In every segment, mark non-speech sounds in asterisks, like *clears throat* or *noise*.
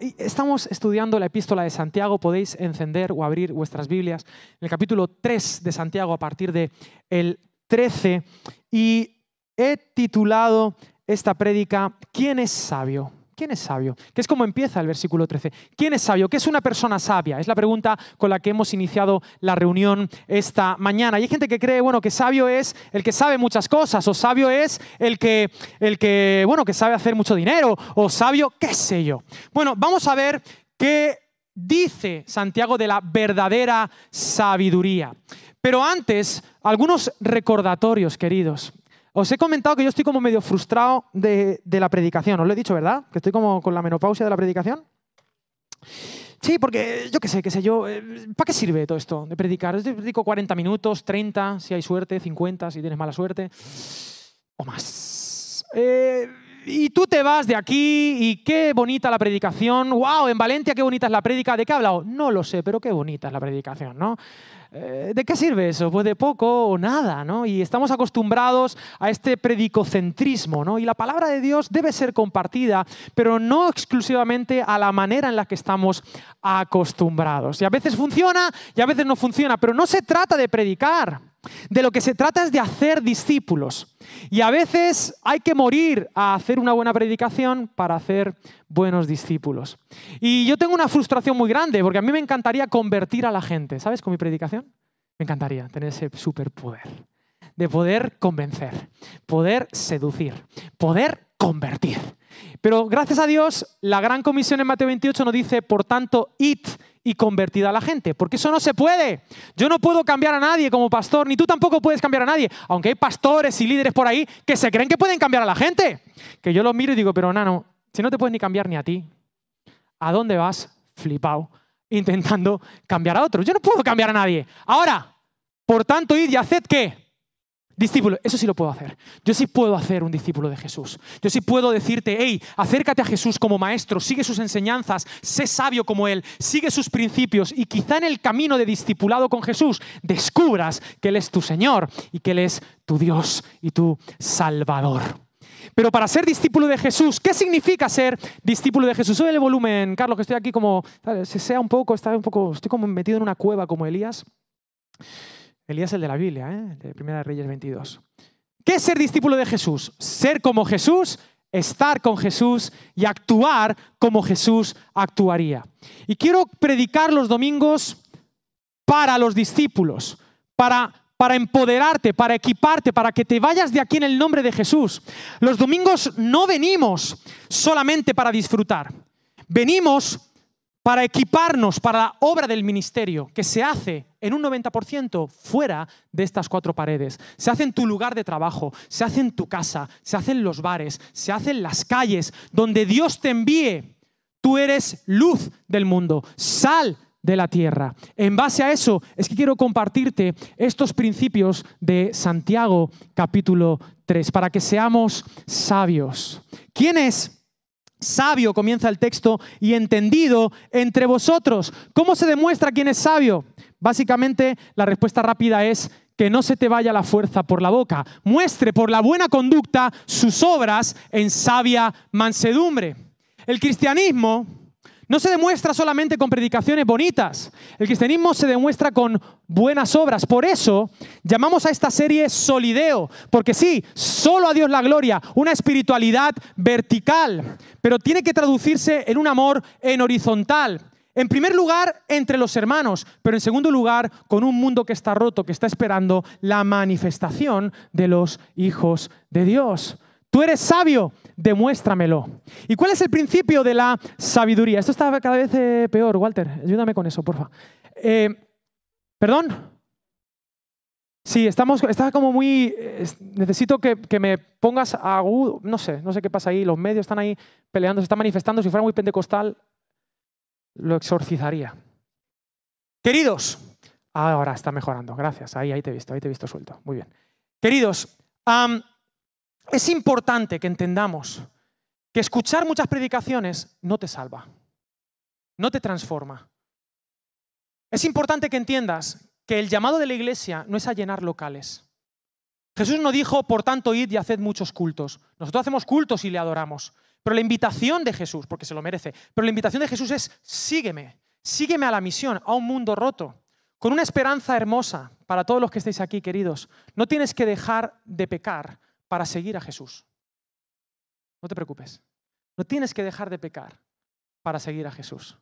Estamos estudiando la epístola de Santiago. Podéis encender o abrir vuestras Biblias en el capítulo 3 de Santiago a partir de el 13. Y he titulado esta prédica ¿Quién es sabio? ¿Quién es sabio? Que es como empieza el versículo 13. ¿Quién es sabio? ¿Qué es una persona sabia? Es la pregunta con la que hemos iniciado la reunión esta mañana. Y hay gente que cree, bueno, que sabio es el que sabe muchas cosas, o sabio es el que, el que bueno, que sabe hacer mucho dinero, o sabio, qué sé yo. Bueno, vamos a ver qué dice Santiago de la verdadera sabiduría. Pero antes, algunos recordatorios, queridos. Os he comentado que yo estoy como medio frustrado de, la predicación. Os lo he dicho, ¿verdad? Que estoy como con la menopausia de la predicación. Sí, porque yo qué sé, qué sé yo. Eh, ¿Para qué sirve todo esto de predicar? Yo predico 40 minutos, 30, si hay suerte, 50, si tienes mala suerte, o más. Eh, y tú te vas de aquí y qué bonita la predicación. ¡Wow! En Valencia qué bonita es la predica. ¿De qué ha hablado? No lo sé, pero qué bonita es la predicación, ¿no? Eh, ¿De qué sirve eso? Pues de poco o nada, ¿no? Y estamos acostumbrados a este predicocentrismo, ¿no? Y la palabra de Dios debe ser compartida, pero no exclusivamente a la manera en la que estamos acostumbrados. Y a veces funciona y a veces no funciona, pero no se trata de predicar. De lo que se trata es de hacer discípulos. Y a veces hay que morir a hacer una buena predicación para hacer buenos discípulos. Y yo tengo una frustración muy grande porque a mí me encantaría convertir a la gente. ¿Sabes? Con mi predicación. Me encantaría tener ese superpoder de poder convencer, poder seducir, poder convertir. Pero gracias a Dios, la gran comisión en Mateo 28 nos dice, por tanto, id y convertid a la gente, porque eso no se puede. Yo no puedo cambiar a nadie como pastor, ni tú tampoco puedes cambiar a nadie, aunque hay pastores y líderes por ahí que se creen que pueden cambiar a la gente. Que yo los miro y digo, pero nano, si no te puedes ni cambiar ni a ti, ¿a dónde vas flipado intentando cambiar a otros? Yo no puedo cambiar a nadie. Ahora, por tanto, id y haced qué? Discípulo, eso sí lo puedo hacer. Yo sí puedo hacer un discípulo de Jesús. Yo sí puedo decirte, hey, acércate a Jesús como maestro, sigue sus enseñanzas, sé sabio como Él, sigue sus principios y quizá en el camino de discipulado con Jesús descubras que Él es tu Señor y que Él es tu Dios y tu Salvador. Pero para ser discípulo de Jesús, ¿qué significa ser discípulo de Jesús? Sube el volumen, Carlos, que estoy aquí como, se sea un poco, está un poco, estoy como metido en una cueva como Elías. Elías el de la Biblia, ¿eh? de Primera Reyes 22. ¿Qué es ser discípulo de Jesús? Ser como Jesús, estar con Jesús y actuar como Jesús actuaría. Y quiero predicar los domingos para los discípulos, para, para empoderarte, para equiparte, para que te vayas de aquí en el nombre de Jesús. Los domingos no venimos solamente para disfrutar, venimos para equiparnos para la obra del ministerio que se hace en un 90% fuera de estas cuatro paredes. Se hace en tu lugar de trabajo, se hace en tu casa, se hace en los bares, se hace en las calles, donde Dios te envíe. Tú eres luz del mundo, sal de la tierra. En base a eso es que quiero compartirte estos principios de Santiago capítulo 3 para que seamos sabios. ¿Quién es sabio, comienza el texto, y entendido entre vosotros. ¿Cómo se demuestra quién es sabio? Básicamente la respuesta rápida es que no se te vaya la fuerza por la boca. Muestre por la buena conducta sus obras en sabia mansedumbre. El cristianismo no se demuestra solamente con predicaciones bonitas. El cristianismo se demuestra con buenas obras. Por eso llamamos a esta serie Solideo. Porque sí, solo a Dios la gloria, una espiritualidad vertical. Pero tiene que traducirse en un amor en horizontal. En primer lugar, entre los hermanos, pero en segundo lugar, con un mundo que está roto, que está esperando la manifestación de los hijos de Dios. Tú eres sabio, demuéstramelo. ¿Y cuál es el principio de la sabiduría? Esto está cada vez eh, peor, Walter. Ayúdame con eso, porfa. Eh, ¿Perdón? Sí, estamos, está como muy... necesito que, me pongas agudo. No sé, no sé qué pasa ahí. Los medios están ahí peleando, se están manifestando. Si fuera muy pentecostal, lo exorcizaría. Queridos, ahora está mejorando. Gracias. Ahí, ahí te he visto, ahí te he visto suelto. Muy bien. Queridos, es importante que entendamos que escuchar muchas predicaciones no te salva, no te transforma. Es importante que entiendas que el llamado de la iglesia no es a llenar locales. Jesús no dijo, por tanto, id y haced muchos cultos. Nosotros hacemos cultos y le adoramos. Pero la invitación de Jesús, porque se lo merece, pero la invitación de Jesús es sígueme, sígueme a la misión, a un mundo roto, con una esperanza hermosa para todos los que estéis aquí, queridos. No tienes que dejar de pecar para seguir a Jesús. No te preocupes. No tienes que dejar de pecar para seguir a Jesús.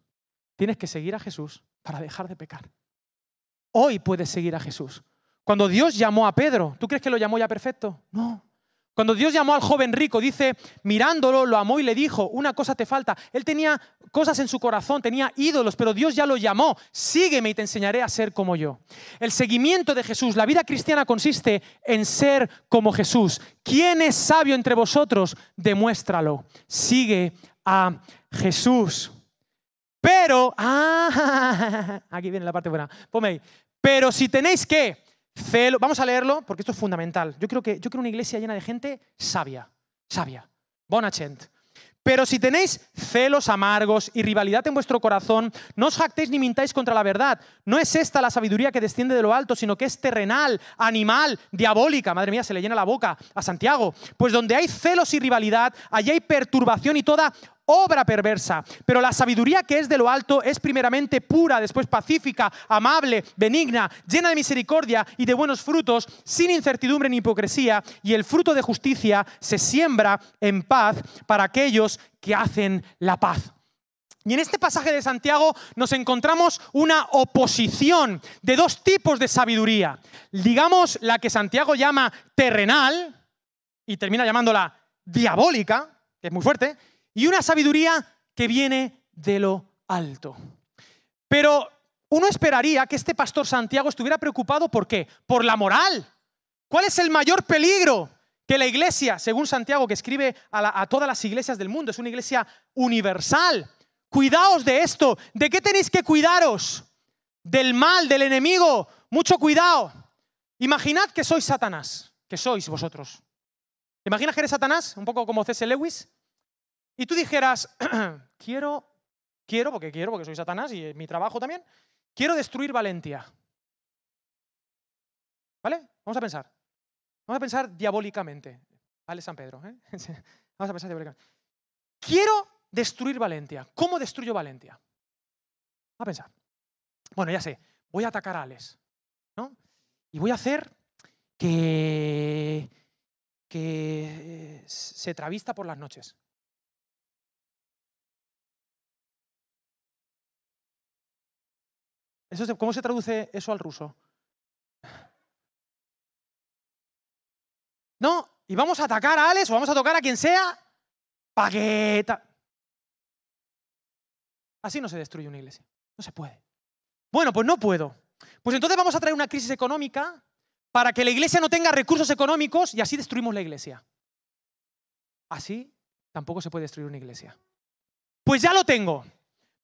Tienes que seguir a Jesús para dejar de pecar. Hoy puedes seguir a Jesús. Cuando Dios llamó a Pedro, ¿tú crees que lo llamó ya perfecto? No. Cuando Dios llamó al joven rico, dice, mirándolo, lo amó y le dijo, una cosa te falta. Él tenía cosas en su corazón, tenía ídolos, pero Dios ya lo llamó, sígueme y te enseñaré a ser como yo. El seguimiento de Jesús, la vida cristiana consiste en ser como Jesús. ¿Quién es sabio entre vosotros? Demuéstralo. Sigue a Jesús. Pero, *laughs* ah, aquí viene la parte buena, ponme ahí. Pero si tenéis que Celo, vamos a leerlo porque esto es fundamental. Yo creo que yo creo una iglesia llena de gente sabia, sabia, bona Pero si tenéis celos amargos y rivalidad en vuestro corazón, no os jactéis ni mintáis contra la verdad. No es esta la sabiduría que desciende de lo alto, sino que es terrenal, animal, diabólica. Madre mía, se le llena la boca a Santiago. Pues donde hay celos y rivalidad, allí hay perturbación y toda obra perversa. Pero la sabiduría que es de lo alto es primeramente pura, después pacífica, amable, benigna, llena de misericordia y de buenos frutos, sin incertidumbre ni hipocresía, y el fruto de justicia se siembra en paz para aquellos que hacen la paz. Y en este pasaje de Santiago nos encontramos una oposición de dos tipos de sabiduría. Digamos la que Santiago llama terrenal y termina llamándola diabólica, que es muy fuerte, y una sabiduría que viene de lo alto. Pero uno esperaría que este pastor Santiago estuviera preocupado por qué? Por la moral. ¿Cuál es el mayor peligro que la iglesia, según Santiago, que escribe a, todas las iglesias del mundo, es una iglesia universal? Cuidaos de esto. ¿De qué tenéis que cuidaros? Del mal, del enemigo. Mucho cuidado. Imaginad que sois Satanás, que sois vosotros. ¿Imaginas que eres Satanás? Un poco como C.S. Lewis y tú dijeras, *clears throat* quiero, quiero, porque quiero, porque soy Satanás y mi trabajo también, quiero destruir Valentia. ¿Vale? Vamos a pensar. Vamos a pensar diabólicamente. Vale, San Pedro. ¿eh? *laughs* Vamos a pensar diabólicamente. Quiero destruir Valentia. ¿Cómo destruyo Valentia? Vamos a pensar. Bueno, ya sé, voy a atacar a Alex. ¿no? Y voy a hacer que, que se travista por las noches. ¿Cómo se traduce eso al ruso? No, y vamos a atacar a Alex o vamos a tocar a quien sea que... Así no se destruye una iglesia. No se puede. Bueno, pues no puedo. Pues entonces vamos a traer una crisis económica para que la iglesia no tenga recursos económicos y así destruimos la iglesia. Así tampoco se puede destruir una iglesia. Pues ya lo tengo.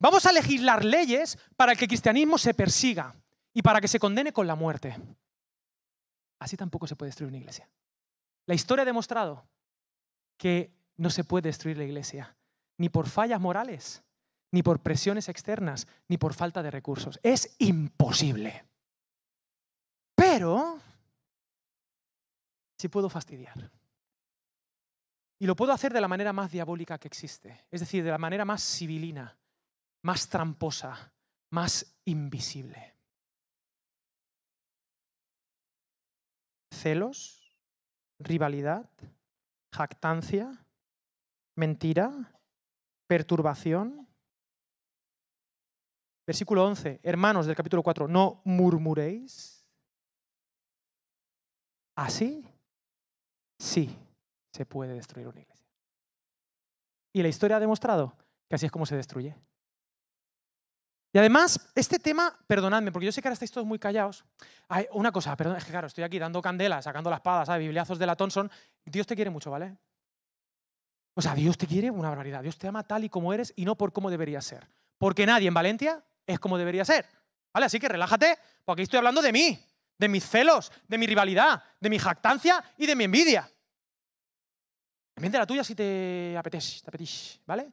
Vamos a legislar leyes para que el cristianismo se persiga y para que se condene con la muerte. Así tampoco se puede destruir una iglesia. La historia ha demostrado que no se puede destruir la iglesia, ni por fallas morales, ni por presiones externas, ni por falta de recursos. Es imposible. Pero sí puedo fastidiar. Y lo puedo hacer de la manera más diabólica que existe, es decir, de la manera más civilina, más tramposa, más invisible. Celos, rivalidad, jactancia, mentira, perturbación. Versículo 11, hermanos del capítulo 4, no murmuréis. Así, sí, se puede destruir una iglesia. Y la historia ha demostrado que así es como se destruye. Y además, este tema, perdonadme, porque yo sé que ahora estáis todos muy callados. Hay una cosa, perdón, es que claro, estoy aquí dando candela, sacando la espada, ¿sabes? Bibliazos de la Thompson. Dios te quiere mucho, ¿vale? O sea, Dios te quiere una barbaridad. Dios te ama tal y como eres y no por cómo deberías ser. Porque nadie en Valencia es como debería ser. ¿Vale? Así que relájate, porque estoy hablando de mí, de mis celos, de mi rivalidad, de mi jactancia y de mi envidia. También de la tuya si te apetece, te apetece, ¿vale?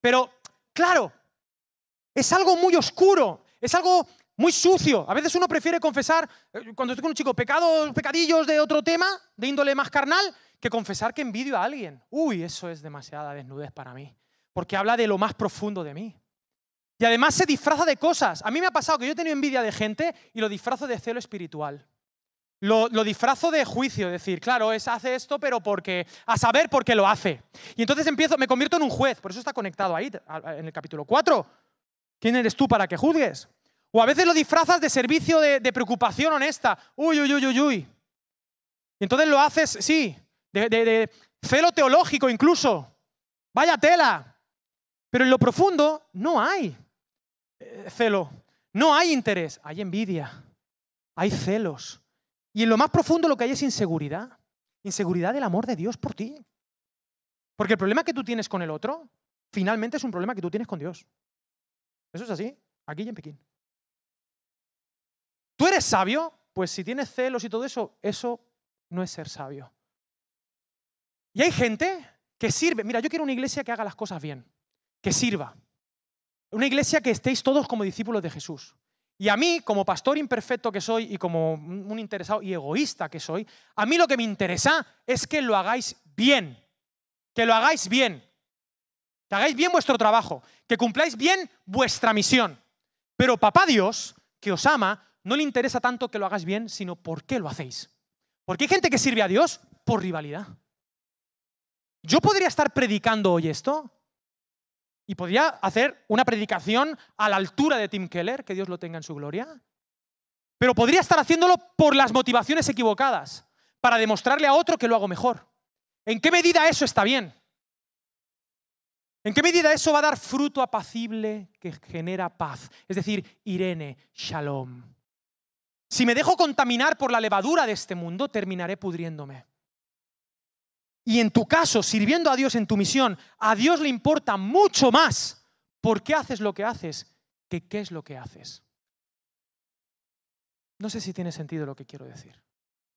Pero, claro, es algo muy oscuro, es algo muy sucio. A veces uno prefiere confesar, eh, cuando estoy con un chico, pecados, pecadillos de otro tema, de índole más carnal, que confesar que envidio a alguien. Uy, eso es demasiada desnudez para mí, porque habla de lo más profundo de mí. Y además se disfraza de cosas. A mí me ha pasado que yo he tenido envidia de gente y lo disfrazo de celo espiritual. Lo, disfrazo de juicio, decir, claro, es, hace esto, pero porque, a saber por qué lo hace. Y entonces empiezo, me convierto en un juez, por eso está conectado ahí, en el capítulo 4. ¿Quién eres tú para que juzgues? O a veces lo disfrazas de servicio de, preocupación honesta. Uy, uy, uy, uy, uy. Y entonces lo haces, sí, de, celo teológico incluso. Vaya tela. Pero en lo profundo no hay eh, celo, no hay interés, hay envidia, hay celos, y en lo más profundo lo que hay es inseguridad. Inseguridad del amor de Dios por ti. Porque el problema que tú tienes con el otro, finalmente es un problema que tú tienes con Dios. Eso es así, aquí y en Pekín. ¿Tú eres sabio? Pues si tienes celos y todo eso, eso no es ser sabio. Y hay gente que sirve. Mira, yo quiero una iglesia que haga las cosas bien, que sirva. Una iglesia que estéis todos como discípulos de Jesús. Y a mí, como pastor imperfecto que soy y como un interesado y egoísta que soy, a mí lo que me interesa es que lo hagáis bien. Que lo hagáis bien. Que hagáis bien vuestro trabajo. Que cumpláis bien vuestra misión. Pero papá Dios, que os ama, no le interesa tanto que lo hagáis bien, sino por qué lo hacéis. Porque hay gente que sirve a Dios por rivalidad. Yo podría estar predicando hoy esto y podría hacer una predicación a la altura de Tim Keller, que Dios lo tenga en su gloria. Pero podría estar haciéndolo por las motivaciones equivocadas, para demostrarle a otro que lo hago mejor. ¿En qué medida eso está bien? ¿En qué medida eso va a dar fruto apacible que genera paz? Es decir, Irene, shalom. Si me dejo contaminar por la levadura de este mundo, terminaré pudriéndome. Y en tu caso, sirviendo a Dios en tu misión, a Dios le importa mucho más por qué haces lo que haces que qué es lo que haces. No sé si tiene sentido lo que quiero decir.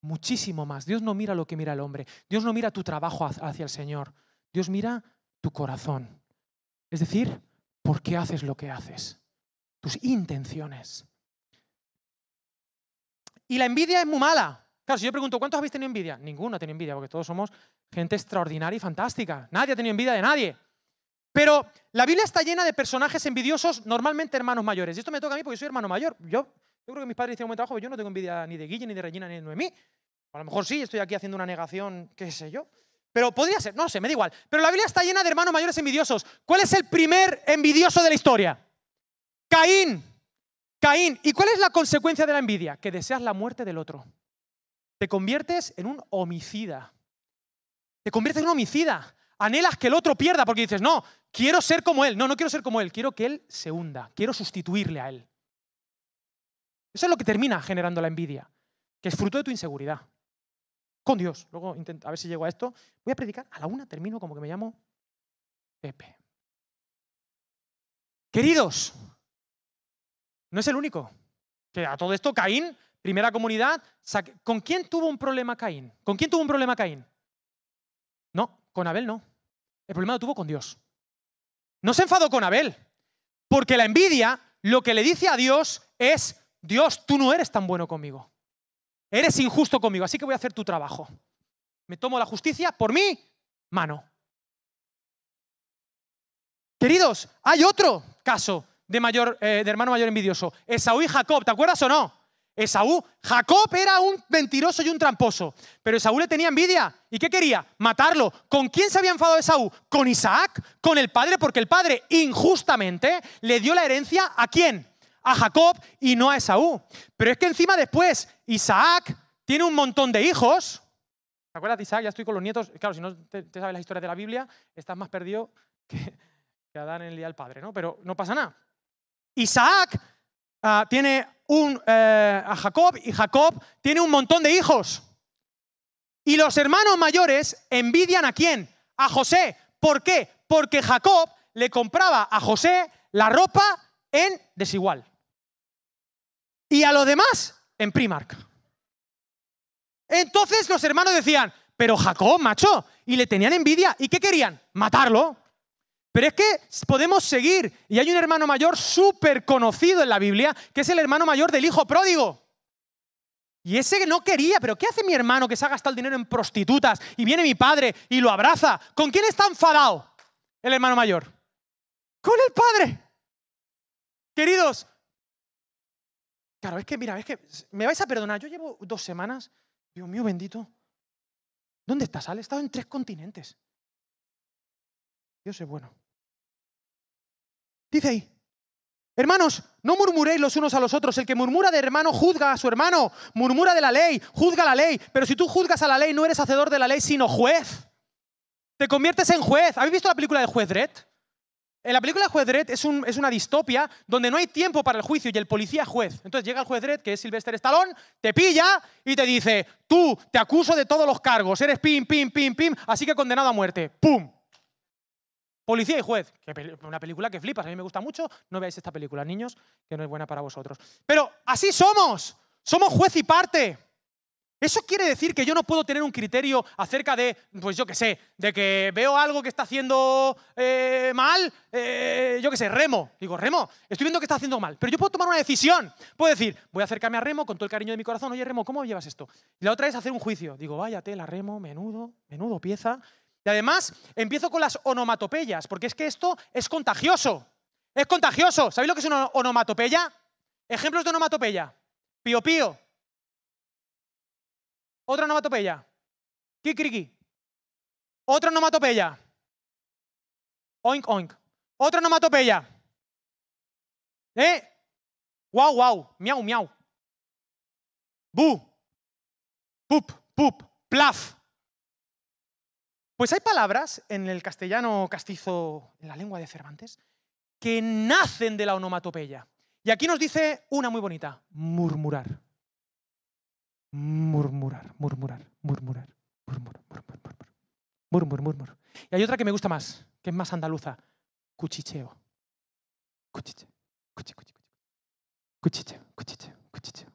Muchísimo más. Dios no mira lo que mira el hombre. Dios no mira tu trabajo hacia el Señor. Dios mira tu corazón. Es decir, por qué haces lo que haces. Tus intenciones. Y la envidia es muy mala. Claro, si yo pregunto, ¿cuántos habéis tenido envidia? Ninguno ha tenido envidia, porque todos somos gente extraordinaria y fantástica. Nadie ha tenido envidia de nadie. Pero la Biblia está llena de personajes envidiosos, normalmente hermanos mayores. Y esto me toca a mí porque soy hermano mayor. Yo, yo creo que mis padres hicieron buen trabajo, pero yo no tengo envidia ni de Guille, ni de Regina, ni de Noemí. A lo mejor sí, estoy aquí haciendo una negación, qué sé yo. Pero podría ser, no sé, me da igual. Pero la Biblia está llena de hermanos mayores envidiosos. ¿Cuál es el primer envidioso de la historia? Caín. Caín. ¿Y cuál es la consecuencia de la envidia? Que deseas la muerte del otro te conviertes en un homicida. Te conviertes en un homicida. Anhelas que el otro pierda porque dices, no, quiero ser como él. No, no quiero ser como él, quiero que él se hunda, quiero sustituirle a él. Eso es lo que termina generando la envidia, que es fruto de tu inseguridad. Con Dios. Luego intento, a ver si llego a esto. Voy a predicar a la una, termino como que me llamo Pepe. Queridos, no es el único. Que a todo esto Caín primera comunidad, ¿con quién tuvo un problema Caín? ¿Con quién tuvo un problema Caín? No, con Abel no. El problema lo tuvo con Dios. No se enfadó con Abel, porque la envidia lo que le dice a Dios es, Dios, tú no eres tan bueno conmigo. Eres injusto conmigo, así que voy a hacer tu trabajo. Me tomo la justicia por mi mano. Queridos, hay otro caso de, mayor, eh, de hermano mayor envidioso. Esaú y Jacob, ¿te acuerdas o no? Esaú, Jacob era un mentiroso y un tramposo, pero Esaú le tenía envidia. ¿Y qué quería? Matarlo. ¿Con quién se había enfadado Esaú? Con Isaac, con el padre, porque el padre injustamente le dio la herencia a quién? A Jacob y no a Esaú. Pero es que encima después Isaac tiene un montón de hijos. ¿Te acuerdas de Isaac? Ya estoy con los nietos. Claro, si no te, sabes la historia de la Biblia, estás más perdido que, que Adán en el día del padre, ¿no? Pero no pasa nada. Isaac Ah, tiene un, eh, a Jacob y Jacob tiene un montón de hijos. Y los hermanos mayores envidian a quién? A José. ¿Por qué? Porque Jacob le compraba a José la ropa en desigual. Y a los demás en Primark. Entonces los hermanos decían, pero Jacob, macho, y le tenían envidia. ¿Y qué querían? Matarlo. Pero es que podemos seguir. Y hay un hermano mayor súper conocido en la Biblia, que es el hermano mayor del hijo pródigo. Y ese no quería, pero ¿qué hace mi hermano que se ha gastado el dinero en prostitutas y viene mi padre y lo abraza? ¿Con quién está enfadado el hermano mayor? Con el padre. Queridos, claro, es que mira, es que me vais a perdonar, yo llevo dos semanas, Dios mío bendito, ¿dónde estás, Ale? He estado en tres continentes. Dios es bueno. Dice ahí, Hermanos, no murmuréis los unos a los otros. El que murmura de hermano juzga a su hermano. Murmura de la ley, juzga la ley. Pero si tú juzgas a la ley, no eres hacedor de la ley, sino juez. Te conviertes en juez. ¿Habéis visto la película de Juez Dredd? En la película Juez Dredd es, es, una distopia donde no hay tiempo para el juicio y el policía juez. Entonces llega el juez Dredd, que es Sylvester Stallone, te pilla y te dice, tú te acuso de todos los cargos, eres pim, pim, pim, pim, así que condenado a muerte. ¡Pum! Policía y juez, una película que flipas, a mí me gusta mucho, no veáis esta película, niños, que no es buena para vosotros. Pero así somos, somos juez y parte. Eso quiere decir que yo no puedo tener un criterio acerca de, pues yo qué sé, de que veo algo que está haciendo eh, mal, eh, yo qué sé, Remo. Digo, Remo, estoy viendo que está haciendo mal, pero yo puedo tomar una decisión. Puedo decir, voy a acercarme a Remo con todo el cariño de mi corazón, oye Remo, ¿cómo llevas esto? Y la otra es hacer un juicio. Digo, vaya tela, Remo, menudo, menudo pieza. Y además empiezo con las onomatopeyas, porque es que esto es contagioso. Es contagioso. ¿Sabéis lo que es una onomatopeya? Ejemplos de onomatopeya. Pío pío. Otra onomatopeya. Kikiriki. Otra onomatopeya. Oink oink. Otra onomatopeya. ¿Eh? Wow, wow. Miau, miau. Bu. Pup, pup. Plaf. Pues hay palabras en el castellano castizo, en la lengua de Cervantes, que nacen de la onomatopeya. Y aquí nos dice una muy bonita, murmurar. Murmurar, murmurar, murmurar, murmurar, murmurar, murmurar, murmurar. Y hay otra que me gusta más, que es más andaluza, cuchicheo. Cuchicheo, cuchicheo, cuchicheo, cuchicheo, cuchicheo,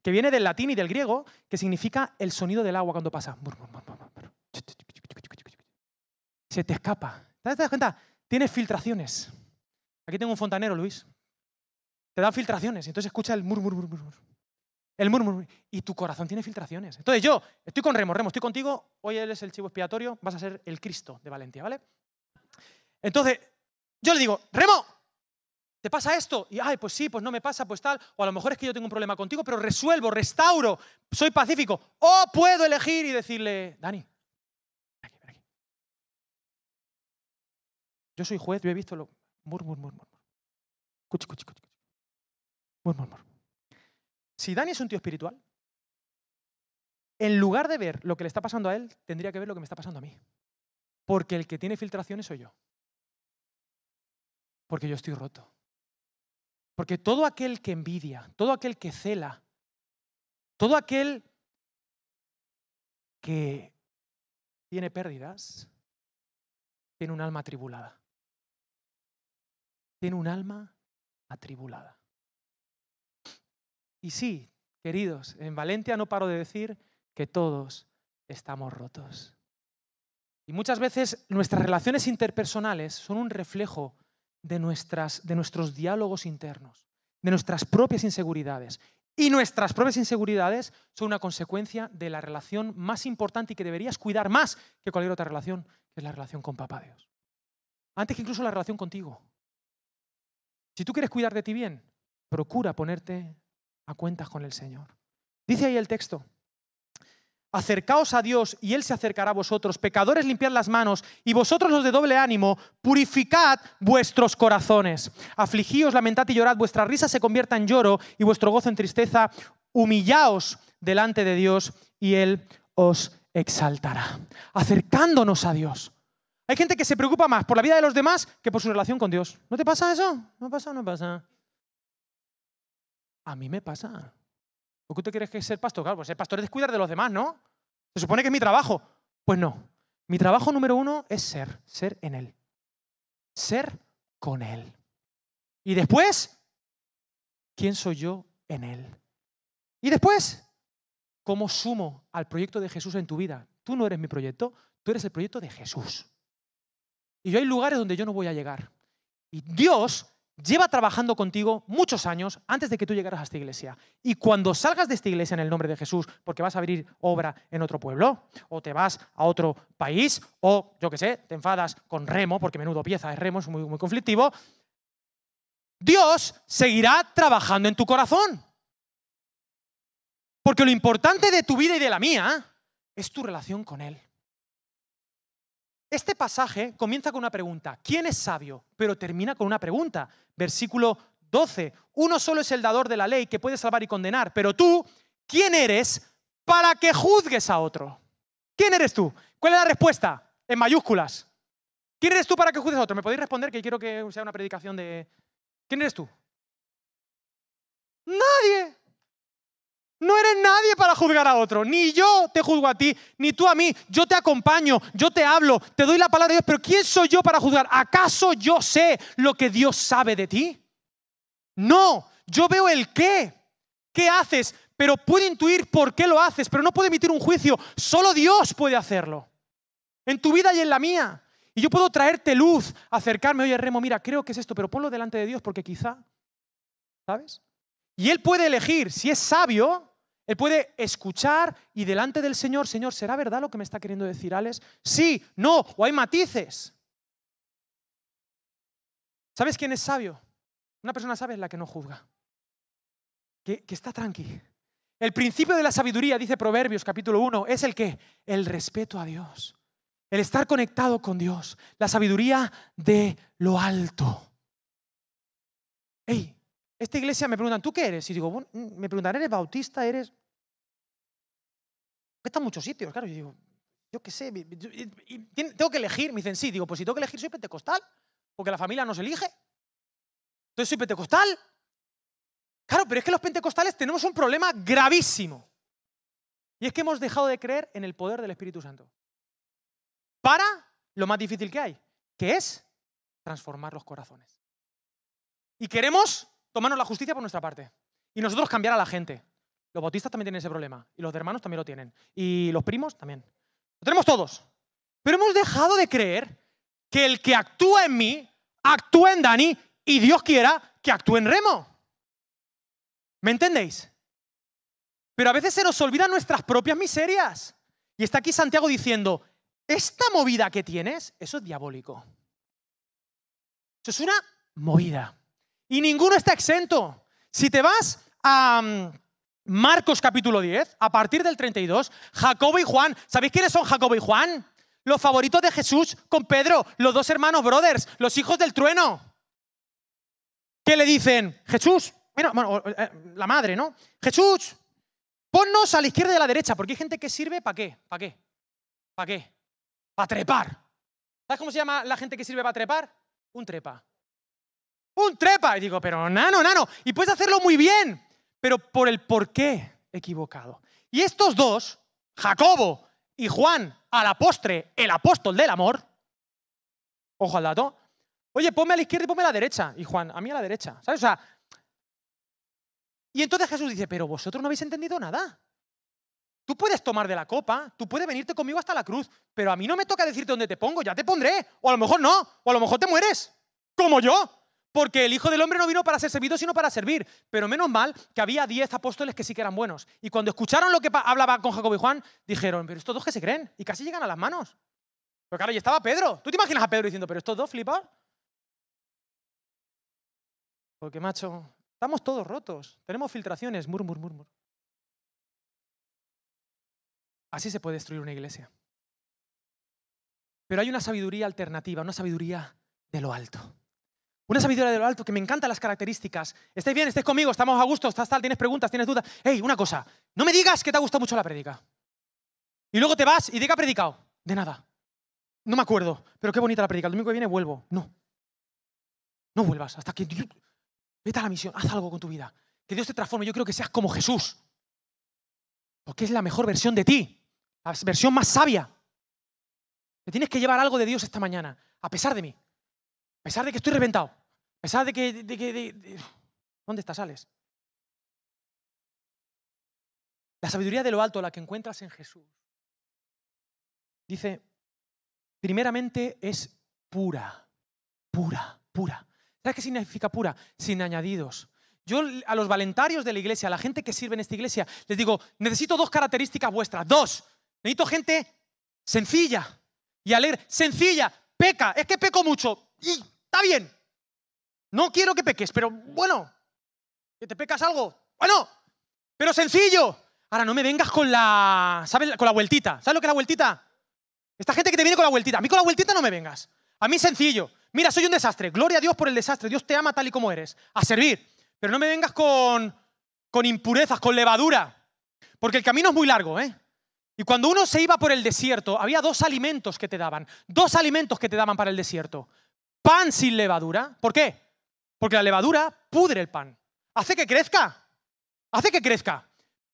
que viene del latín y del griego, que significa el sonido del agua cuando pasa. Se te escapa. ¿Te das cuenta? Tienes filtraciones. Aquí tengo un fontanero, Luis. Te da filtraciones. Entonces escucha el murmur, murmur, El murmur. Y tu corazón tiene filtraciones. Entonces yo estoy con Remo. Remo, estoy contigo. Hoy eres el chivo expiatorio. Vas a ser el Cristo de Valencia, ¿vale? Entonces yo le digo, Remo, ¿te pasa esto? Y, ay, pues sí, pues no me pasa, pues tal. O a lo mejor es que yo tengo un problema contigo, pero resuelvo, restauro, soy pacífico. O puedo elegir y decirle, Dani, Yo soy juez, yo he visto lo. Mur, mur, mur, mur. Cuchi, cuchi, cuchi. Mur, mur, mur. Si Dani es un tío espiritual, en lugar de ver lo que le está pasando a él, tendría que ver lo que me está pasando a mí. Porque el que tiene filtraciones soy yo. Porque yo estoy roto. Porque todo aquel que envidia, todo aquel que cela, todo aquel que tiene pérdidas, tiene un alma atribulada tiene un alma atribulada. Y sí, queridos, en Valencia no paro de decir que todos estamos rotos. Y muchas veces nuestras relaciones interpersonales son un reflejo de, nuestras, de nuestros diálogos internos, de nuestras propias inseguridades. Y nuestras propias inseguridades son una consecuencia de la relación más importante y que deberías cuidar más que cualquier otra relación, que es la relación con Papá Dios. Antes que incluso la relación contigo. Si tú quieres cuidar de ti bien, procura ponerte a cuentas con el Señor. Dice ahí el texto, acercaos a Dios y Él se acercará a vosotros. Pecadores, limpiad las manos y vosotros los de doble ánimo, purificad vuestros corazones. Afligíos, lamentad y llorad, vuestra risa se convierta en lloro y vuestro gozo en tristeza. Humillaos delante de Dios y Él os exaltará. Acercándonos a Dios. Hay gente que se preocupa más por la vida de los demás que por su relación con Dios. ¿No te pasa eso? ¿No pasa? ¿No pasa? A mí me pasa. ¿Por qué tú quieres que ser pastor? Claro, pues ser pastor es cuidar de los demás, ¿no? Se supone que es mi trabajo. Pues no. Mi trabajo número uno es ser, ser en Él. Ser con Él. Y después, ¿quién soy yo en Él? Y después, ¿cómo sumo al proyecto de Jesús en tu vida? Tú no eres mi proyecto, tú eres el proyecto de Jesús. Y yo hay lugares donde yo no voy a llegar. Y Dios lleva trabajando contigo muchos años antes de que tú llegaras a esta iglesia. Y cuando salgas de esta iglesia en el nombre de Jesús, porque vas a abrir obra en otro pueblo, o te vas a otro país, o yo qué sé, te enfadas con Remo, porque menudo pieza es Remo, es muy, muy conflictivo, Dios seguirá trabajando en tu corazón. Porque lo importante de tu vida y de la mía es tu relación con Él. Este pasaje comienza con una pregunta. ¿Quién es sabio? Pero termina con una pregunta. Versículo 12. Uno solo es el dador de la ley que puede salvar y condenar. Pero tú, ¿quién eres para que juzgues a otro? ¿Quién eres tú? ¿Cuál es la respuesta? En mayúsculas. ¿Quién eres tú para que juzgues a otro? ¿Me podéis responder que quiero que sea una predicación de... ¿Quién eres tú? Nadie. No eres nadie para juzgar a otro. Ni yo te juzgo a ti, ni tú a mí. Yo te acompaño, yo te hablo, te doy la palabra de Dios, pero ¿quién soy yo para juzgar? ¿Acaso yo sé lo que Dios sabe de ti? No, yo veo el qué. ¿Qué haces? Pero puedo intuir por qué lo haces, pero no puedo emitir un juicio. Solo Dios puede hacerlo. En tu vida y en la mía. Y yo puedo traerte luz, acercarme, oye Remo, mira, creo que es esto, pero ponlo delante de Dios porque quizá, ¿sabes? Y Él puede elegir, si es sabio, él puede escuchar y delante del Señor, Señor, ¿será verdad lo que me está queriendo decir Alex? Sí, no, o hay matices. ¿Sabes quién es sabio? Una persona sabia es la que no juzga, que, que está tranqui. El principio de la sabiduría, dice Proverbios capítulo 1, es el que? El respeto a Dios, el estar conectado con Dios, la sabiduría de lo alto. Hey, esta iglesia me preguntan, ¿tú qué eres? Y digo, me preguntan, ¿eres bautista? ¿Eres...? Está en muchos sitios, claro. Y digo, yo qué sé, tengo que elegir. Me dicen, sí, digo, pues si tengo que elegir, soy pentecostal, porque la familia no se elige. Entonces soy pentecostal. Claro, pero es que los pentecostales tenemos un problema gravísimo. Y es que hemos dejado de creer en el poder del Espíritu Santo. Para lo más difícil que hay, que es transformar los corazones. Y queremos tomarnos la justicia por nuestra parte. Y nosotros cambiar a la gente. Los bautistas también tienen ese problema. Y los hermanos también lo tienen. Y los primos también. Lo tenemos todos. Pero hemos dejado de creer que el que actúa en mí, actúa en Dani y Dios quiera que actúe en Remo. ¿Me entendéis? Pero a veces se nos olvidan nuestras propias miserias. Y está aquí Santiago diciendo, esta movida que tienes, eso es diabólico. Eso es una movida. Y ninguno está exento. Si te vas a mm, Marcos capítulo 10, a partir del 32, Jacobo y Juan, ¿sabéis quiénes son Jacobo y Juan? Los favoritos de Jesús con Pedro, los dos hermanos brothers, los hijos del trueno. ¿Qué le dicen? Jesús, bueno, eh, la madre, ¿no? Jesús, ponnos a la izquierda y a la derecha, porque hay gente que sirve para qué, para qué, para qué, para trepar. ¿Sabes cómo se llama la gente que sirve para trepar? Un trepa un trepa. Y digo, pero nano, nano, y puedes hacerlo muy bien, pero por el por qué equivocado. Y estos dos, Jacobo y Juan, a la postre, el apóstol del amor, ojo al dato, oye, ponme a la izquierda y ponme a la derecha. Y Juan, a mí a la derecha. ¿Sabes? O sea, y entonces Jesús dice, pero vosotros no habéis entendido nada. Tú puedes tomar de la copa, tú puedes venirte conmigo hasta la cruz, pero a mí no me toca decirte dónde te pongo, ya te pondré. O a lo mejor no, o a lo mejor te mueres, como yo. Porque el Hijo del Hombre no vino para ser servido, sino para servir. Pero menos mal que había diez apóstoles que sí que eran buenos. Y cuando escucharon lo que hablaba con Jacobo y Juan, dijeron, pero estos dos que se creen. Y casi llegan a las manos. Pero claro, y estaba Pedro. ¿Tú te imaginas a Pedro diciendo, pero estos dos flipan? Porque, macho, estamos todos rotos. Tenemos filtraciones, murmur, murmur. Así se puede destruir una iglesia. Pero hay una sabiduría alternativa, una sabiduría de lo alto. Una sabiduría de lo alto que me encantan las características. Estáis bien, estáis conmigo, estamos a gusto, estás tal, tienes preguntas, tienes dudas. Hey, una cosa, no me digas que te ha gustado mucho la predica. Y luego te vas y ¿de qué ha predicado? De nada. No me acuerdo, pero qué bonita la predica. El domingo que viene vuelvo. No. No vuelvas hasta que vete a la misión, haz algo con tu vida. Que Dios te transforme. Yo quiero que seas como Jesús. Porque es la mejor versión de ti, la versión más sabia. Te tienes que llevar algo de Dios esta mañana, a pesar de mí, a pesar de que estoy reventado. A pesar de que... ¿Dónde estás, Alex? La sabiduría de lo alto, la que encuentras en Jesús, dice, primeramente es pura, pura, pura. ¿Sabes qué significa pura? Sin añadidos. Yo a los valentarios de la iglesia, a la gente que sirve en esta iglesia, les digo, necesito dos características vuestras. Dos, necesito gente sencilla y alegre. Sencilla, peca, es que peco mucho. Y está bien. No quiero que peques, pero bueno, que te pecas algo. Bueno, pero sencillo. Ahora no me vengas con la, ¿sabes? Con la vueltita. ¿Sabes lo que es la vueltita? Esta gente que te viene con la vueltita. A mí con la vueltita no me vengas. A mí sencillo. Mira, soy un desastre. Gloria a Dios por el desastre. Dios te ama tal y como eres. A servir. Pero no me vengas con, con impurezas, con levadura. Porque el camino es muy largo, ¿eh? Y cuando uno se iba por el desierto, había dos alimentos que te daban. Dos alimentos que te daban para el desierto. Pan sin levadura. ¿Por qué? Porque la levadura pudre el pan. Hace que crezca. Hace que crezca.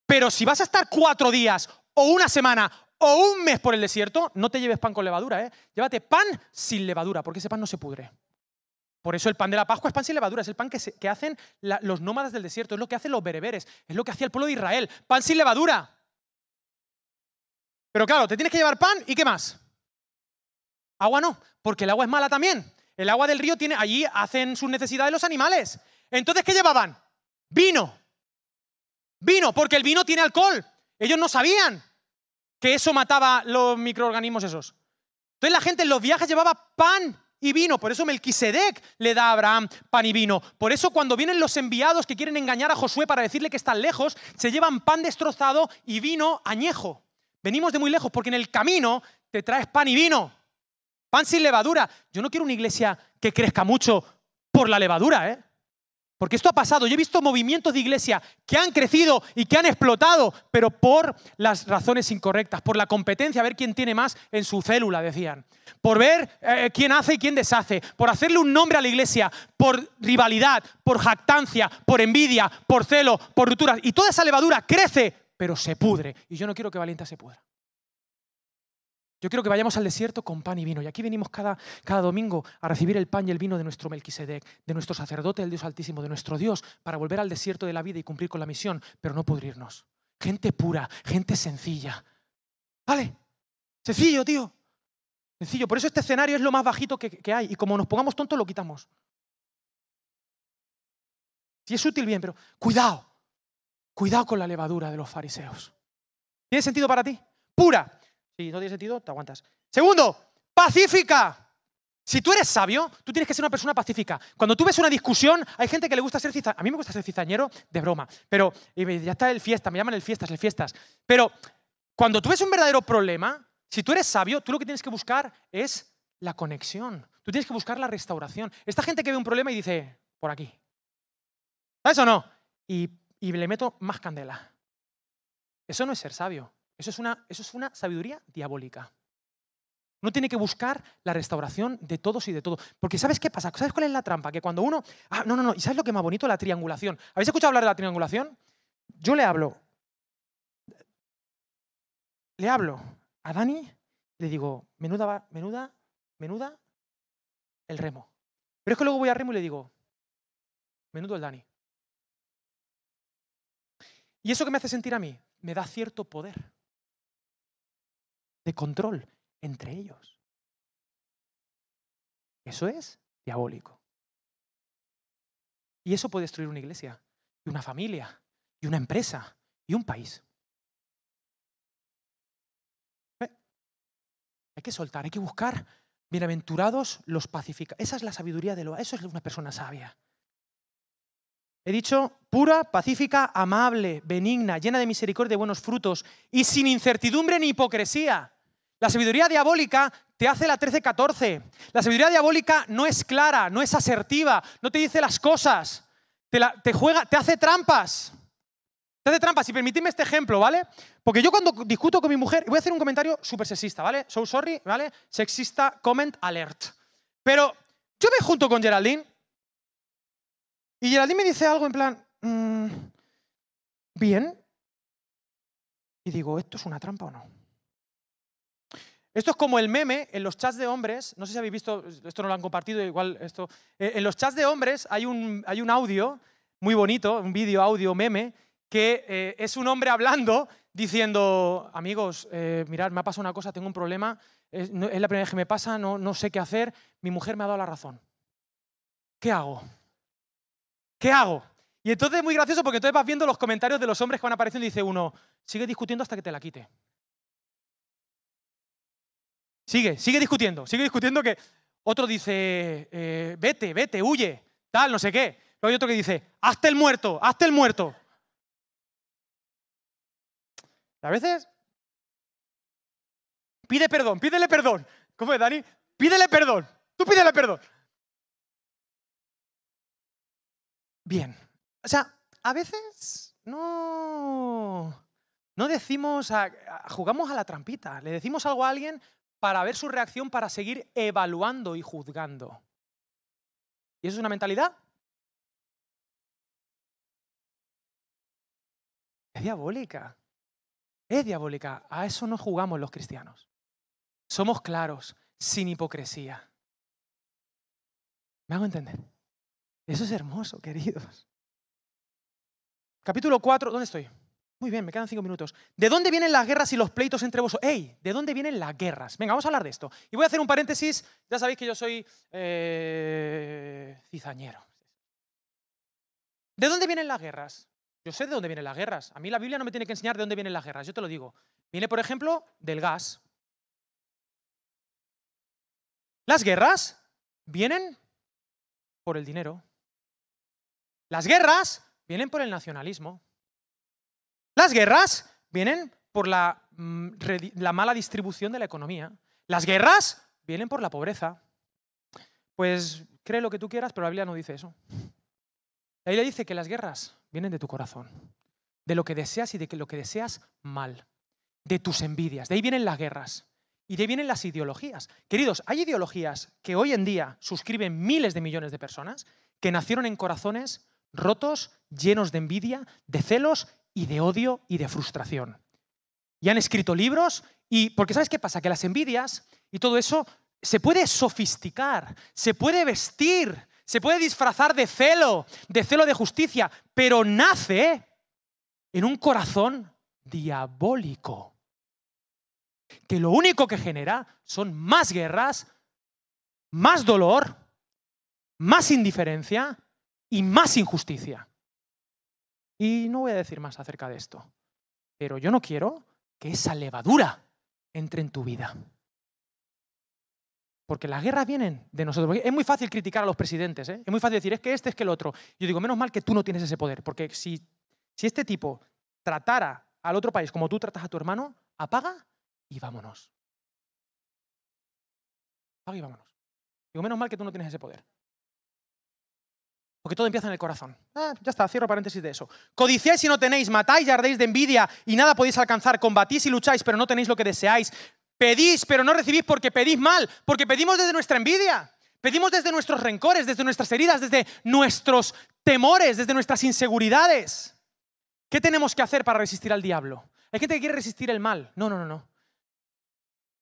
Pero si vas a estar cuatro días o una semana o un mes por el desierto, no te lleves pan con levadura, ¿eh? Llévate pan sin levadura, porque ese pan no se pudre. Por eso el pan de la Pascua es pan sin levadura, es el pan que, hacen los nómadas del desierto, es lo que hacen los bereberes, es lo que hacía el pueblo de Israel, pan sin levadura. Pero claro, te tienes que llevar pan y qué más. Agua no, porque el agua es mala también. El agua del río tiene, allí hacen sus necesidades los animales. Entonces, ¿qué llevaban? Vino. Vino, porque el vino tiene alcohol. Ellos no sabían que eso mataba los microorganismos esos. Entonces la gente en los viajes llevaba pan y vino. Por eso Melquisedec le da a Abraham pan y vino. Por eso cuando vienen los enviados que quieren engañar a Josué para decirle que están lejos, se llevan pan destrozado y vino añejo. Venimos de muy lejos porque en el camino te traes pan y vino. Pan sin levadura. Yo no quiero una iglesia que crezca mucho por la levadura, ¿eh? Porque esto ha pasado. Yo he visto movimientos de iglesia que han crecido y que han explotado, pero por las razones incorrectas, por la competencia, a ver quién tiene más en su célula, decían. Por ver eh, quién hace y quién deshace, por hacerle un nombre a la iglesia, por rivalidad, por jactancia, por envidia, por celo, por rupturas. Y toda esa levadura crece, pero se pudre. Y yo no quiero que Valienta se pudra. Yo quiero que vayamos al desierto con pan y vino. Y aquí venimos cada, cada domingo a recibir el pan y el vino de nuestro Melquisedec, de nuestro sacerdote, el Dios Altísimo, de nuestro Dios, para volver al desierto de la vida y cumplir con la misión, pero no pudrirnos. Gente pura, gente sencilla. ¿Vale? Sencillo, tío. Sencillo. Por eso este escenario es lo más bajito que, que hay. Y como nos pongamos tontos, lo quitamos. Si es útil, bien, pero cuidado. Cuidado con la levadura de los fariseos. ¿Tiene sentido para ti? Pura. Si no tiene sentido, te aguantas. Segundo, pacífica. Si tú eres sabio, tú tienes que ser una persona pacífica. Cuando tú ves una discusión, hay gente que le gusta ser cizañero. A mí me gusta ser cizañero de broma, pero ya está el fiesta, me llaman el fiestas, el fiestas. Pero cuando tú ves un verdadero problema, si tú eres sabio, tú lo que tienes que buscar es la conexión. Tú tienes que buscar la restauración. Esta gente que ve un problema y dice, por aquí. ¿Sabes o no? y le meto más candela. Eso no es ser sabio. Eso es una, eso es una sabiduría diabólica. Uno tiene que buscar la restauración de todos y de todo. Porque ¿sabes qué pasa? ¿Sabes cuál es la trampa? Que cuando uno... Ah, no, no, no. ¿Y sabes lo que más bonito? La triangulación. ¿Habéis escuchado hablar de la triangulación? Yo le hablo. Le hablo a Dani, le digo, menuda, menuda, menuda, el remo. Pero es que luego voy a remo y le digo, menudo el Dani. ¿Y eso que me hace sentir a mí? Me da cierto poder de control entre ellos. Eso es diabólico. Y eso puede destruir una iglesia, y una familia, y una empresa, y un país. ¿Eh? Hay que soltar, hay que buscar bienaventurados los pacificadores. Esa es la sabiduría de lo. Eso es una persona sabia. He dicho pura, pacífica, amable, benigna, llena de misericordia y buenos frutos y sin incertidumbre ni hipocresía. La sabiduría diabólica te hace la 13-14. La sabiduría diabólica no es clara, no es asertiva, no te dice las cosas, te, juega, te hace trampas. Te hace trampas. Y permitidme este ejemplo, ¿vale? Porque yo cuando discuto con mi mujer, voy a hacer un comentario súper sexista, ¿vale? So sorry, ¿vale? Sexista comment alert. Pero yo me junto con Geraldine y Geraldine me dice algo en plan, mm, bien. Y digo, ¿esto es una trampa o no? Esto es como el meme en los chats de hombres, no sé si habéis visto, esto no lo han compartido, igual esto. Eh, en los chats de hombres hay un, hay un audio muy bonito, un vídeo, audio, meme, que eh, es un hombre hablando diciendo, amigos, eh, mirad, me ha pasado una cosa, tengo un problema, es, la primera vez que me pasa, no, no sé qué hacer, mi mujer me ha dado la razón. ¿qué hago? ¿Qué hago? Y entonces es muy gracioso porque entonces vas viendo los comentarios de los hombres que van apareciendo y dice uno, sigue discutiendo hasta que te la quite. Sigue, sigue discutiendo, sigue discutiendo que otro dice, eh, vete, vete, huye, tal, no sé qué. Luego hay otro que dice, hazte el muerto, hazte el muerto. A veces pide perdón, pídele perdón. ¿Cómo es, Dani? Pídele perdón. Tú pídele perdón. Bien. O sea, a veces no, no decimos, jugamos a la trampita, le decimos algo a alguien para ver su reacción, para seguir evaluando y juzgando. ¿Y eso es una mentalidad? Es diabólica. Es diabólica. A eso no jugamos los cristianos. Somos claros, sin hipocresía. ¿Me hago entender? Eso es hermoso, queridos. Capítulo 4, ¿dónde estoy? Muy bien, me quedan cinco minutos. ¿De dónde vienen las guerras y los pleitos entre vosotros? ¡Ey! ¿De dónde vienen las guerras? Venga, vamos a hablar de esto. Y voy a hacer un paréntesis. Ya sabéis que yo soy eh, cizañero. ¿De dónde vienen las guerras? Yo sé de dónde vienen las guerras. A mí la Biblia no me tiene que enseñar de dónde vienen las guerras. Yo te lo digo. Viene, por ejemplo, del gas. Las guerras vienen por el dinero. Las guerras vienen por el nacionalismo. Las guerras vienen por mm, la, mala distribución de la economía. Las guerras vienen por la pobreza. Pues cree lo que tú quieras, pero la Biblia no dice eso. La Biblia dice que las guerras vienen de tu corazón, de lo que deseas y de lo que deseas mal, de tus envidias. De ahí vienen las guerras y de ahí vienen las ideologías. Queridos, hay ideologías que hoy en día suscriben miles de millones de personas que nacieron en corazones rotos, llenos de envidia, de celos y de odio y de frustración. Y han escrito libros y, porque ¿sabes qué pasa? Que las envidias y todo eso se puede sofisticar, se puede vestir, se puede disfrazar de celo, de celo de justicia, pero nace en un corazón diabólico, que lo único que genera son más guerras, más dolor, más indiferencia y más injusticia. Y no voy a decir más acerca de esto, pero yo no quiero que esa levadura entre en tu vida. Porque las guerras vienen de nosotros. es muy fácil criticar a los presidentes, ¿eh? es muy fácil decir, es que este, es que el otro. Yo digo, menos mal que tú no tienes ese poder, porque si, si este tipo tratara al otro país como tú tratas a tu hermano, apaga y vámonos. Apaga y vámonos. Digo, menos mal que tú no tienes ese poder. Porque todo empieza en el corazón. Ah, ya está, cierro paréntesis de eso. Codiciáis y no tenéis, matáis y ardéis de envidia y nada podéis alcanzar, combatís y lucháis, pero no tenéis lo que deseáis. Pedís, pero no recibís porque pedís mal, porque pedimos desde nuestra envidia. Pedimos desde nuestros rencores, desde nuestras heridas, desde nuestros temores, desde nuestras inseguridades. ¿Qué tenemos que hacer para resistir al diablo? Hay gente que quiere resistir el mal. No, no, no, no.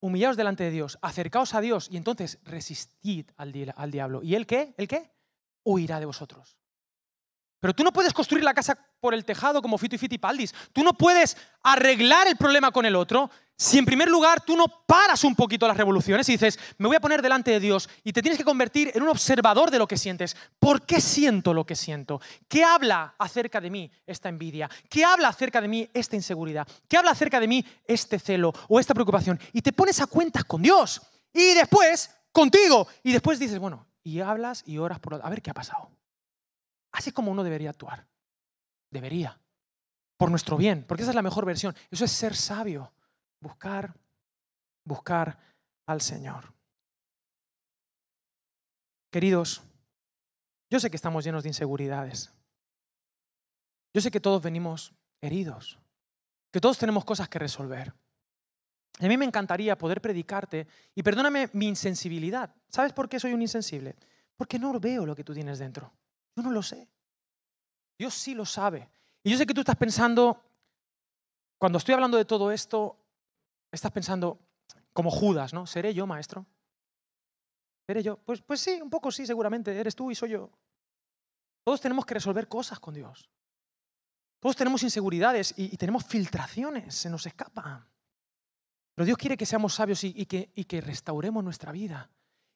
Humillaos delante de Dios, acercaos a Dios y entonces resistid al, al diablo. ¿Y él qué? ¿El qué? Huirá de vosotros. Pero tú no puedes construir la casa por el tejado como Fito y Fiti Paldis. Tú no puedes arreglar el problema con el otro si en primer lugar tú no paras un poquito las revoluciones y dices, me voy a poner delante de Dios y te tienes que convertir en un observador de lo que sientes. ¿Por qué siento lo que siento? ¿Qué habla acerca de mí esta envidia? ¿Qué habla acerca de mí esta inseguridad? ¿Qué habla acerca de mí este celo o esta preocupación? Y te pones a cuentas con Dios y después contigo y después dices, bueno, y hablas y oras por... A ver qué ha pasado. Así es como uno debería actuar. Debería. Por nuestro bien, porque esa es la mejor versión. Eso es ser sabio. Buscar, buscar al Señor. Queridos, yo sé que estamos llenos de inseguridades. Yo sé que todos venimos heridos, que todos tenemos cosas que resolver. A mí me encantaría poder predicarte, y perdóname mi insensibilidad. ¿Sabes por qué soy un insensible? Porque no veo lo que tú tienes dentro. Yo no lo sé. Dios sí lo sabe. Y yo sé que tú estás pensando, cuando estoy hablando de todo esto, estás pensando como Judas, ¿no? ¿Seré yo, maestro? ¿Seré yo? Pues, pues sí, un poco sí, seguramente. Eres tú y soy yo. Todos tenemos que resolver cosas con Dios. Todos tenemos inseguridades y, y tenemos filtraciones, se nos escapan. Pero Dios quiere que seamos sabios y, que, y que restauremos nuestra vida.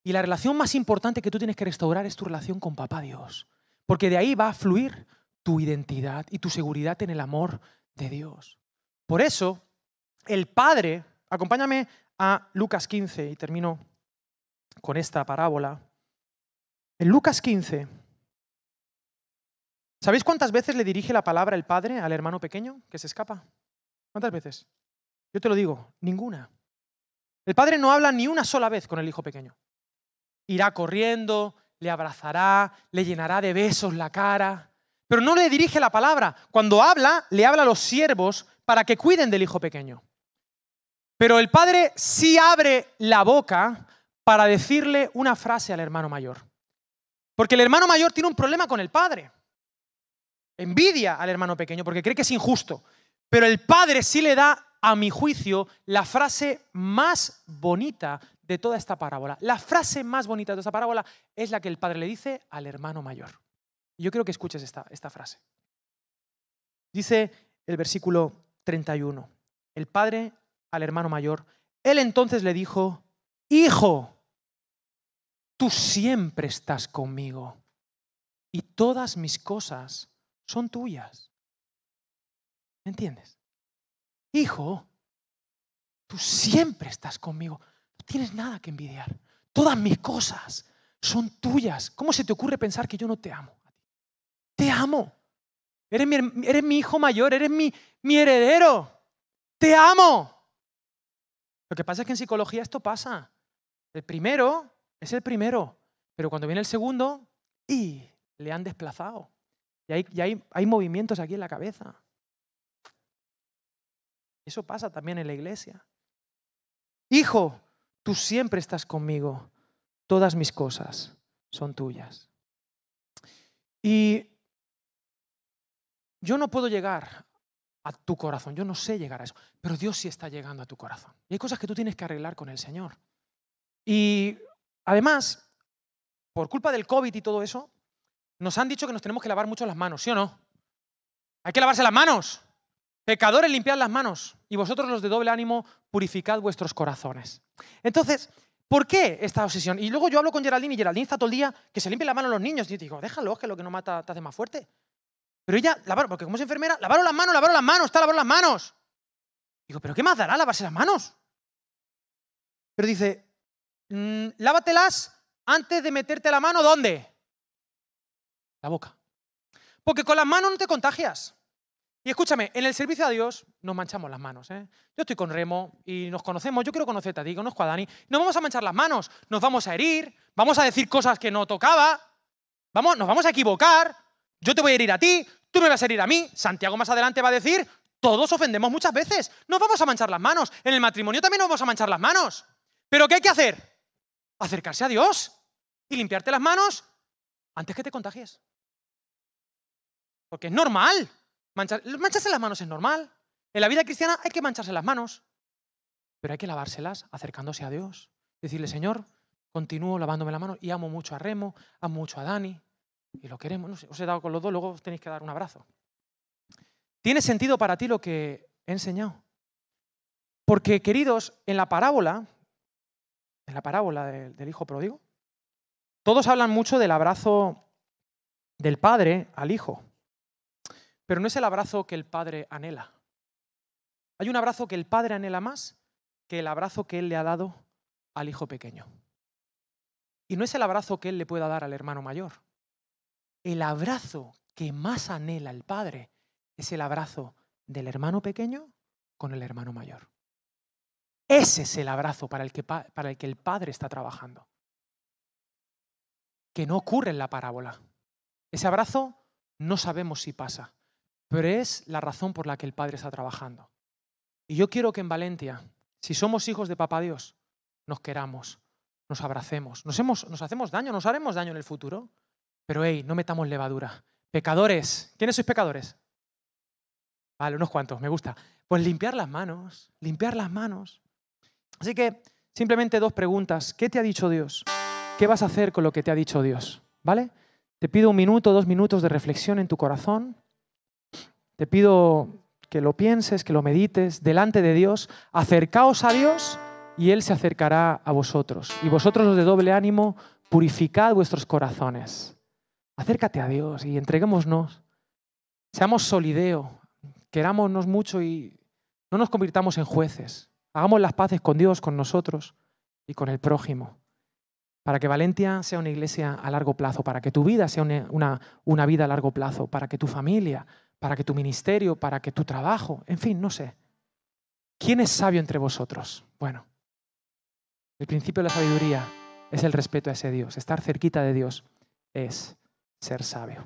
Y la relación más importante que tú tienes que restaurar es tu relación con Papá Dios. Porque de ahí va a fluir tu identidad y tu seguridad en el amor de Dios. Por eso, el Padre, acompáñame a Lucas 15 y termino con esta parábola. En Lucas 15, ¿sabéis cuántas veces le dirige la palabra el Padre al hermano pequeño que se escapa? ¿Cuántas veces? Yo te lo digo, ninguna. El Padre no habla ni una sola vez con el hijo pequeño. Irá corriendo, le abrazará, le llenará de besos la cara, pero no le dirige la palabra. Cuando habla, le habla a los siervos para que cuiden del hijo pequeño. Pero el padre sí abre la boca para decirle una frase al hermano mayor. Porque el hermano mayor tiene un problema con el padre. Envidia al hermano pequeño porque cree que es injusto. Pero el padre sí le da, a mi juicio, la frase más bonita de toda esta parábola. La frase más bonita de esta parábola es la que el padre le dice al hermano mayor. Yo quiero que escuches esta, esta frase. Dice el versículo 31. El padre al hermano mayor, él entonces le dijo, Hijo, tú siempre estás conmigo y todas mis cosas son tuyas. ¿Me entiendes? Hijo, tú siempre estás conmigo. No tienes nada que envidiar. Todas mis cosas son tuyas. ¿Cómo se te ocurre pensar que yo no te amo? Te amo. Eres mi, hijo mayor, eres mi, heredero. Te amo. Lo que pasa es que en psicología esto pasa. El primero es el primero, pero cuando viene el segundo, y le han desplazado. Y hay movimientos aquí en la cabeza. Eso pasa también en la iglesia. Hijo, tú siempre estás conmigo. Todas mis cosas son tuyas. Y yo no puedo llegar a tu corazón. Yo no sé llegar a eso, pero Dios sí está llegando a tu corazón. Y hay cosas que tú tienes que arreglar con el Señor. Y además, por culpa del COVID y todo eso, nos han dicho que nos tenemos que lavar mucho las manos, ¿sí o no? Hay que lavarse las manos. Pecadores, limpiad las manos. Y vosotros los de doble ánimo, purificad vuestros corazones. Entonces, ¿por qué esta obsesión? Y luego yo hablo con Geraldine y Geraldine está todo el día que se limpie la mano los niños. Y yo digo, déjalo, que lo que no mata te hace más fuerte. Pero ella, lavaron, porque como es enfermera, lavaron las manos, lavaron las manos, está lavaron las manos. Digo, ¿pero qué más dará lavarse las manos? Pero dice, mm, lávatelas antes de meterte la mano, ¿dónde? La boca. Porque con las manos no te contagias. Y escúchame, en el servicio a Dios nos manchamos las manos. ¿eh? Yo estoy con Remo y nos conocemos, yo quiero conocerte a ti, conozco a Dani. No vamos a manchar las manos, nos vamos a herir, vamos a decir cosas que no tocaba, vamos, nos vamos a equivocar, yo te voy a herir a ti, tú me vas a herir a mí. Santiago más adelante va a decir, todos ofendemos muchas veces. Nos vamos a manchar las manos. En el matrimonio también nos vamos a manchar las manos. ¿Pero qué hay que hacer? Acercarse a Dios y limpiarte las manos antes que te contagies. Porque es normal. Mancharse las manos es normal. En la vida cristiana hay que mancharse las manos. Pero hay que lavárselas acercándose a Dios. Decirle, Señor, continúo lavándome las manos y amo mucho a Remo, amo mucho a Dani, y lo queremos, no sé, os he dado con los dos, luego os tenéis que dar un abrazo. ¿Tiene sentido para ti lo que he enseñado? Porque, queridos, en la parábola, en la parábola del hijo pródigo, todos hablan mucho del abrazo del padre al hijo, pero no es el abrazo que el padre anhela. Hay un abrazo que el padre anhela más que el abrazo que él le ha dado al hijo pequeño. Y no es el abrazo que él le pueda dar al hermano mayor el abrazo que más anhela el padre es el abrazo del hermano pequeño con el hermano mayor. Ese es el abrazo para el que, para el, que el padre está trabajando. Que no ocurre en la parábola. Ese abrazo no sabemos si pasa, pero es la razón por la que el padre está trabajando. Y yo quiero que en Valencia, si somos hijos de Papá Dios, nos queramos, nos abracemos, nos, nos hacemos daño, nos haremos daño en el futuro. Pero hey, no metamos levadura. Pecadores. ¿Quiénes sois pecadores? Vale, unos cuantos, me gusta. Pues limpiar las manos, limpiar las manos. Así que simplemente dos preguntas. ¿Qué te ha dicho Dios? ¿Qué vas a hacer con lo que te ha dicho Dios? ¿Vale? Te pido un minuto, dos minutos de reflexión en tu corazón. Te pido que lo pienses, que lo medites delante de Dios. Acercaos a Dios y Él se acercará a vosotros. Y vosotros los de doble ánimo, purificad vuestros corazones. Acércate a Dios y entreguémonos. Seamos solideo, querámonos mucho y no nos convirtamos en jueces. Hagamos las paces con Dios, con nosotros y con el prójimo. Para que Valentia sea una iglesia a largo plazo, para que tu vida sea una, una, vida a largo plazo, para que tu familia, para que tu ministerio, para que tu trabajo, en fin, no sé. ¿Quién es sabio entre vosotros? Bueno, el principio de la sabiduría es el respeto a ese Dios. Estar cerquita de Dios es ser sabio.